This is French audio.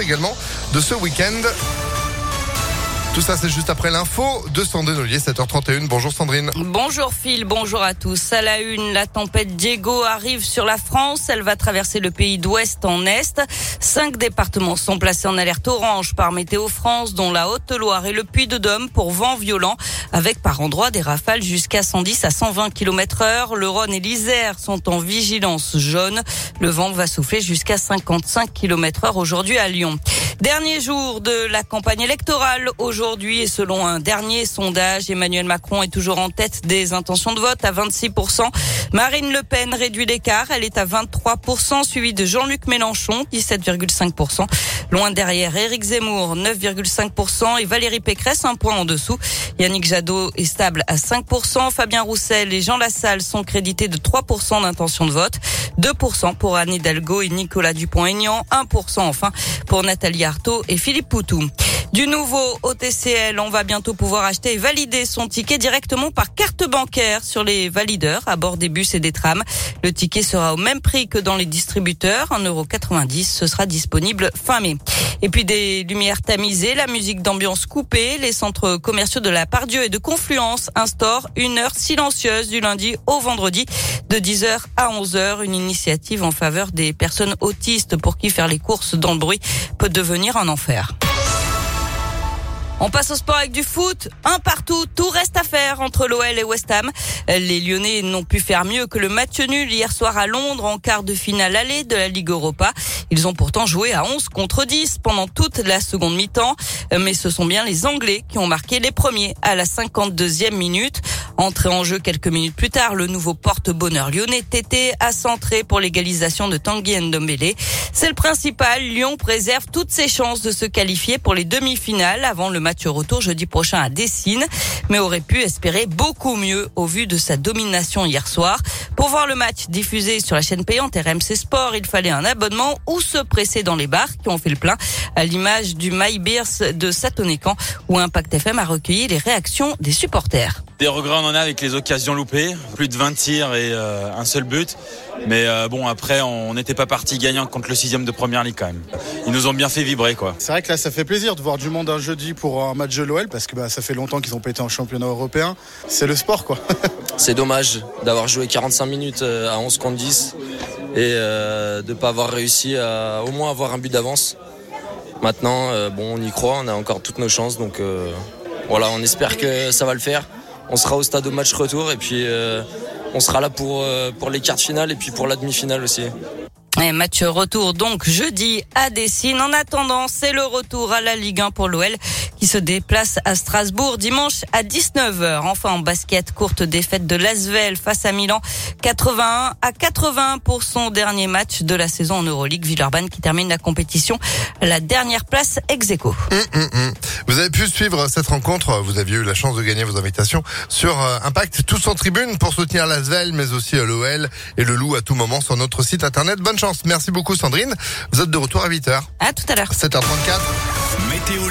également de ce week-end. Tout ça, c'est juste après l'info de Sandrine Ollier, 7h31. Bonjour Sandrine. Bonjour Phil, bonjour à tous. À la une, la tempête Diego arrive sur la France. Elle va traverser le pays d'ouest en est. Cinq départements sont placés en alerte orange par Météo France, dont la Haute-Loire et le Puy-de-Dôme pour vent violent, avec par endroits des rafales jusqu'à 110 à 120 km heure. Le Rhône et l'Isère sont en vigilance jaune. Le vent va souffler jusqu'à 55 km heure aujourd'hui à Lyon. Dernier jour de la campagne électorale aujourd'hui et selon un dernier sondage, Emmanuel Macron est toujours en tête des intentions de vote à 26%. Marine Le Pen réduit l'écart, elle est à 23%, suivie de Jean-Luc Mélenchon, 17,5%. Loin derrière, Éric Zemmour, 9,5% et Valérie Pécresse, un point en dessous. Yannick Jadot est stable à 5%. Fabien Roussel et Jean Lassalle sont crédités de 3% d'intention de vote. 2% pour Anne Hidalgo et Nicolas Dupont-Aignan, 1% enfin pour Nathalie Arthaud et Philippe Poutou. Du nouveau au TCL, on va bientôt pouvoir acheter et valider son ticket directement par carte bancaire sur les valideurs à bord des bus et des trams. Le ticket sera au même prix que dans les distributeurs, 1,90€. Ce sera disponible fin mai. Et puis des lumières tamisées, la musique d'ambiance coupée, les centres commerciaux de la Pardieu et de Confluence instaurent une heure silencieuse du lundi au vendredi de 10h à 11h, une initiative en faveur des personnes autistes pour qui faire les courses dans le bruit peut devenir un enfer. On passe au sport avec du foot. Un partout, tout reste à faire entre l'OL et West Ham. Les Lyonnais n'ont pu faire mieux que le match nul hier soir à Londres en quart de finale allée de la Ligue Europa. Ils ont pourtant joué à 11 contre 10 pendant toute la seconde mi-temps. Mais ce sont bien les Anglais qui ont marqué les premiers à la 52e minute. Entré en jeu quelques minutes plus tard, le nouveau porte-bonheur lyonnais Tété a centré pour l'égalisation de Tanguy Ndombele. C'est le principal. Lyon préserve toutes ses chances de se qualifier pour les demi-finales avant le match retour jeudi prochain à Dessine, mais aurait pu espérer beaucoup mieux au vu de sa domination hier soir. Pour voir le match diffusé sur la chaîne payante RMC Sport, il fallait un abonnement ou se presser dans les bars qui ont fait le plein, à l'image du My Beers de Satonécan où Impact FM a recueilli les réactions des supporters. Des regrets on en a avec les occasions loupées, plus de 20 tirs et euh, un seul but. Mais euh, bon après on n'était pas parti gagnant contre le sixième de première ligue quand même. Ils nous ont bien fait vibrer quoi. C'est vrai que là ça fait plaisir de voir du monde un jeudi pour un match de l'OL parce que bah, ça fait longtemps qu'ils ont pété en championnat européen. C'est le sport quoi. C'est dommage d'avoir joué 45 minutes euh, à 11 contre 10 et de ne pas avoir réussi à au moins avoir un but d'avance. Maintenant, bon, on y croit, on a encore toutes nos chances, donc voilà, on espère que ça va le faire on sera au stade au match retour et puis euh, on sera là pour, euh, pour les quarts finales et puis pour la demi-finale aussi. Et match retour donc jeudi à Dessine. En attendant, c'est le retour à la Ligue 1 pour l'OL qui se déplace à Strasbourg dimanche à 19h. Enfin en basket, courte défaite de Lasvel face à Milan, 81 à 81 pour son dernier match de la saison en Euroleague. Villeurbanne qui termine la compétition la dernière place ex aequo. Hum, hum, hum. Vous avez pu suivre cette rencontre, vous aviez eu la chance de gagner vos invitations sur euh, Impact, tous en tribune pour soutenir Lasvel, mais aussi euh, l'OL et le Loup à tout moment sur notre site internet. Bonne chance. Merci beaucoup Sandrine. Vous êtes de retour à 8h. À tout à l'heure. 7h34. Météo